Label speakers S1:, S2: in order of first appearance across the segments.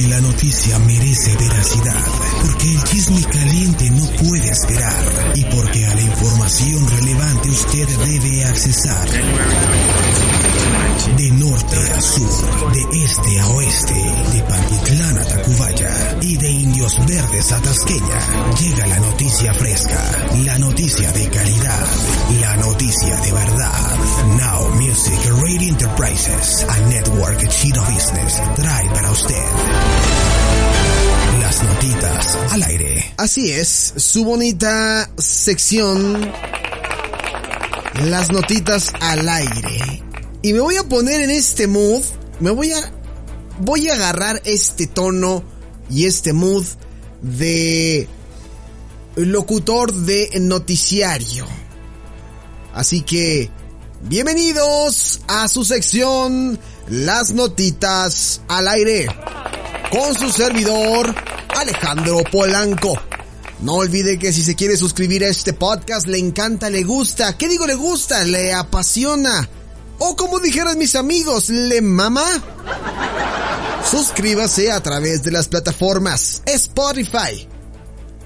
S1: Porque la noticia merece veracidad. Porque el chisme caliente no puede esperar. Y porque a la información relevante usted debe accesar. De norte a sur, de este a oeste, de Pantitlán a Tacubaya y de Indios Verdes a Tasqueña, llega la noticia fresca, la noticia de calidad, la noticia de verdad. Now Music Radio Enterprises, a network chino business, trae para usted las notitas al aire.
S2: Así es, su bonita sección, las notitas al aire. Y me voy a poner en este mood, me voy a, voy a agarrar este tono y este mood de locutor de noticiario. Así que, bienvenidos a su sección, las notitas al aire, con su servidor, Alejandro Polanco. No olvide que si se quiere suscribir a este podcast, le encanta, le gusta. ¿Qué digo le gusta? Le apasiona. O como dijeran mis amigos, le mama. Suscríbase a través de las plataformas Spotify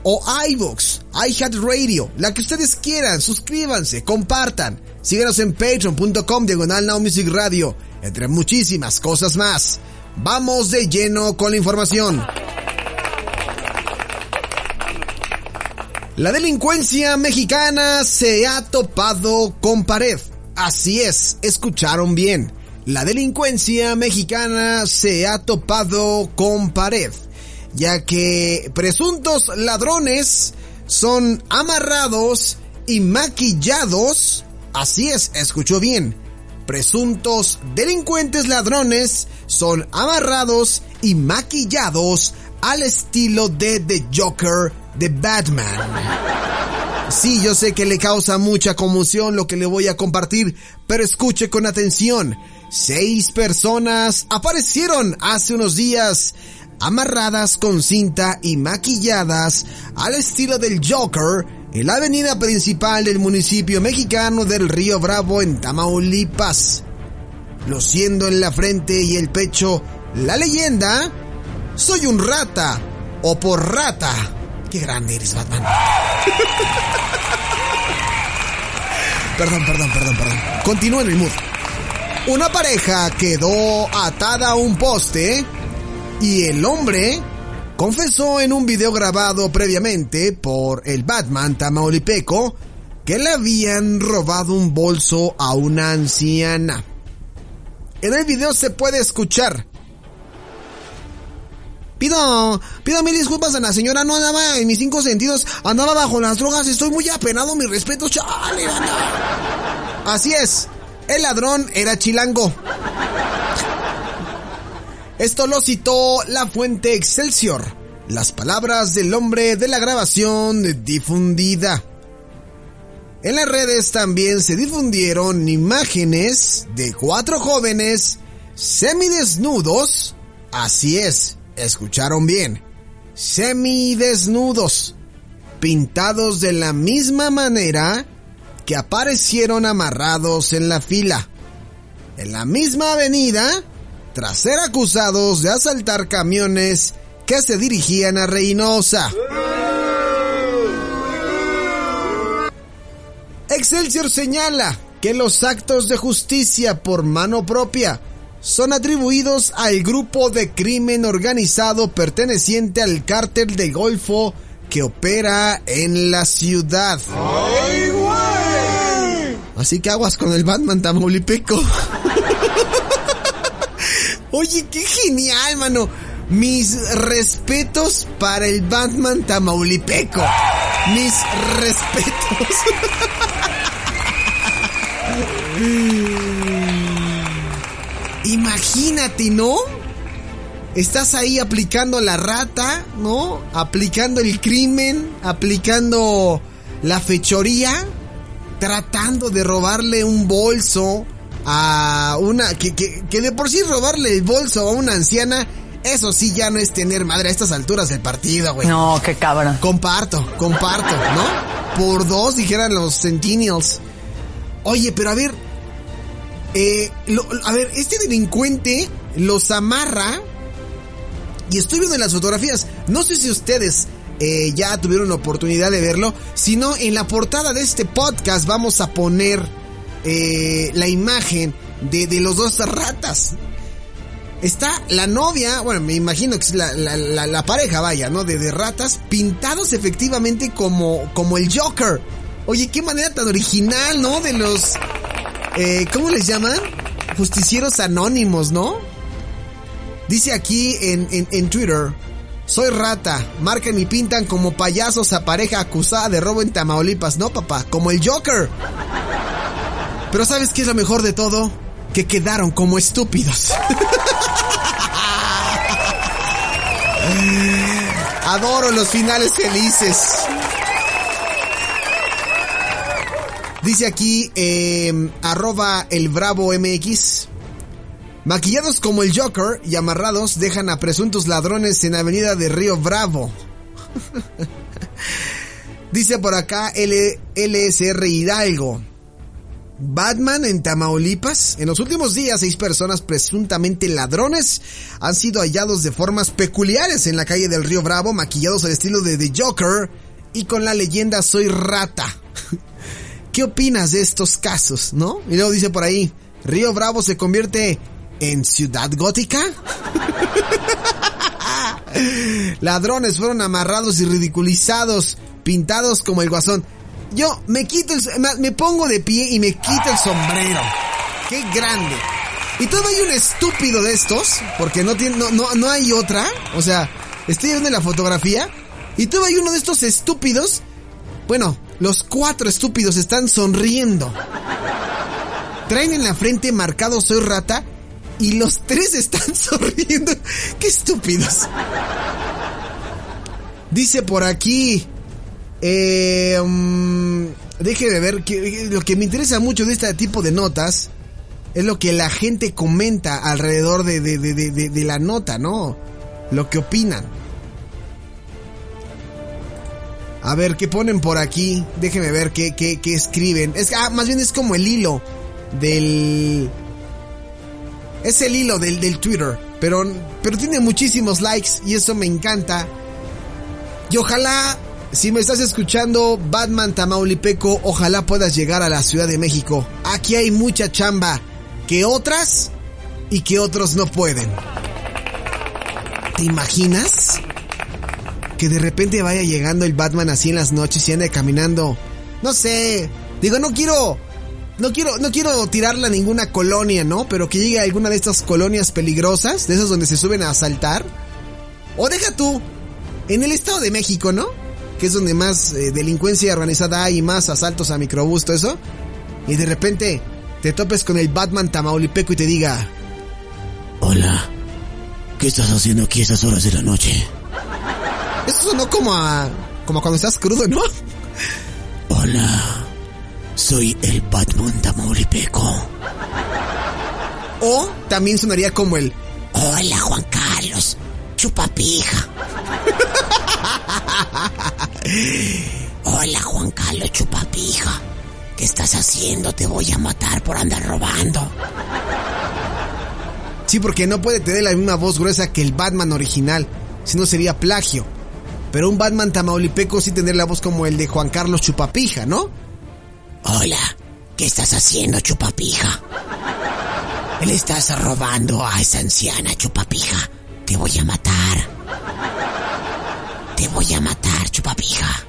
S2: o iVoox, iHeartRadio, la que ustedes quieran. Suscríbanse, compartan. Síganos en patreon.com diagonal Now Music Radio, entre muchísimas cosas más. Vamos de lleno con la información. La delincuencia mexicana se ha topado con pared. Así es, escucharon bien. La delincuencia mexicana se ha topado con pared, ya que presuntos ladrones son amarrados y maquillados. Así es, escuchó bien. Presuntos delincuentes ladrones son amarrados y maquillados al estilo de The Joker de Batman. Sí, yo sé que le causa mucha conmoción lo que le voy a compartir, pero escuche con atención. Seis personas aparecieron hace unos días amarradas con cinta y maquilladas al estilo del Joker en la avenida principal del municipio mexicano del Río Bravo en Tamaulipas. Luciendo en la frente y el pecho la leyenda, soy un rata o por rata. Qué grande eres, Batman. perdón, perdón, perdón, perdón. Continúa en el mood. Una pareja quedó atada a un poste y el hombre confesó en un video grabado previamente por el Batman Tamaulipeco que le habían robado un bolso a una anciana. En el video se puede escuchar. Pido, pido mil disculpas a la señora, no andaba en mis cinco sentidos, andaba bajo las drogas, estoy muy apenado, mi respeto, chale, Así es, el ladrón era chilango. Esto lo citó la fuente Excelsior, las palabras del hombre de la grabación difundida. En las redes también se difundieron imágenes de cuatro jóvenes semidesnudos. Así es, escucharon bien. Semidesnudos. Pintados de la misma manera que aparecieron amarrados en la fila. En la misma avenida, tras ser acusados de asaltar camiones que se dirigían a Reynosa. Excelsior señala que los actos de justicia por mano propia son atribuidos al grupo de crimen organizado perteneciente al cártel de Golfo que opera en la ciudad. Así que aguas con el Batman Tamaulipeco. Oye, qué genial, mano. Mis respetos para el Batman Tamaulipeco. Mis respetos. Imagínate, ¿no? Estás ahí aplicando la rata, ¿no? Aplicando el crimen, aplicando la fechoría, tratando de robarle un bolso a una... Que, que, que de por sí robarle el bolso a una anciana eso sí ya no es tener madre a estas alturas del partido, güey.
S3: No, qué cabrón.
S2: Comparto, comparto, ¿no? Por dos dijeran los Sentinels. Oye, pero a ver, eh, lo, a ver, este delincuente los amarra Y estoy viendo en las fotografías, no sé si ustedes eh, ya tuvieron la oportunidad de verlo, sino en la portada de este podcast vamos a poner eh, la imagen de, de los dos ratas. Está la novia, bueno, me imagino que es la, la, la, la pareja, vaya, ¿no? De, de, ratas, pintados efectivamente como, como el Joker. Oye, qué manera tan original, ¿no? De los... Eh, ¿Cómo les llaman? Justicieros anónimos, ¿no? Dice aquí en, en, en Twitter, soy rata, marcan y pintan como payasos a pareja acusada de robo en Tamaulipas, ¿no, papá? Como el Joker. Pero ¿sabes qué es lo mejor de todo? Que quedaron como estúpidos. Adoro los finales felices. Dice aquí, eh, arroba el bravo MX. Maquillados como el Joker y amarrados dejan a presuntos ladrones en Avenida de Río Bravo. Dice por acá L LSR Hidalgo. Batman en Tamaulipas. En los últimos días, seis personas presuntamente ladrones han sido hallados de formas peculiares en la calle del Río Bravo, maquillados al estilo de The Joker y con la leyenda Soy rata. ¿Qué opinas de estos casos, no? Y luego dice por ahí, Río Bravo se convierte en ciudad gótica. Ladrones fueron amarrados y ridiculizados, pintados como el guasón. Yo me quito el, me pongo de pie y me quito el sombrero. Qué grande. Y todavía hay un estúpido de estos, porque no tiene, no, no, no hay otra. O sea, estoy viendo la fotografía y todavía hay uno de estos estúpidos. Bueno, los cuatro estúpidos están sonriendo. Traen en la frente marcado soy rata y los tres están sonriendo. Qué estúpidos. Dice por aquí. Eh, um, déjeme ver que lo que me interesa mucho de este tipo de notas es lo que la gente comenta alrededor de, de, de, de la nota, ¿no? Lo que opinan. A ver, ¿qué ponen por aquí? Déjenme ver qué, qué, qué escriben. Es, ah, más bien es como el hilo del... Es el hilo del, del Twitter. Pero, pero tiene muchísimos likes y eso me encanta. Y ojalá, si me estás escuchando, Batman Tamaulipeco, ojalá puedas llegar a la Ciudad de México. Aquí hay mucha chamba que otras y que otros no pueden. ¿Te imaginas? Que de repente vaya llegando el Batman así en las noches y ande caminando. No sé. Digo, no quiero. No quiero, no quiero tirarla a ninguna colonia, ¿no? Pero que llegue a alguna de estas colonias peligrosas, de esas donde se suben a asaltar. O deja tú, en el Estado de México, ¿no? Que es donde más eh, delincuencia organizada hay y más asaltos a microbús, todo eso. Y de repente te topes con el Batman Tamaulipeco y te diga...
S3: Hola, ¿qué estás haciendo aquí a estas horas de la noche?
S2: Eso sonó como a. como cuando estás crudo, ¿no?
S3: Hola. Soy el Batman Tamaulipeco.
S2: O también sonaría como el.
S3: Hola, Juan Carlos. Chupapija. Hola, Juan Carlos Chupapija. ¿Qué estás haciendo? Te voy a matar por andar robando.
S2: Sí, porque no puede tener la misma voz gruesa que el Batman original. Si no sería plagio. Pero un Batman tamaulipeco sí tendría la voz como el de Juan Carlos Chupapija, ¿no?
S3: Hola, ¿qué estás haciendo, Chupapija? Le estás robando a esa anciana, Chupapija. Te voy a matar. Te voy a matar, Chupapija.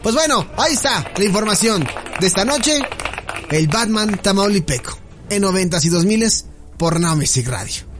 S2: Pues bueno, ahí está la información de esta noche. El Batman tamaulipeco. En 90 y 2000 por Now Music Radio.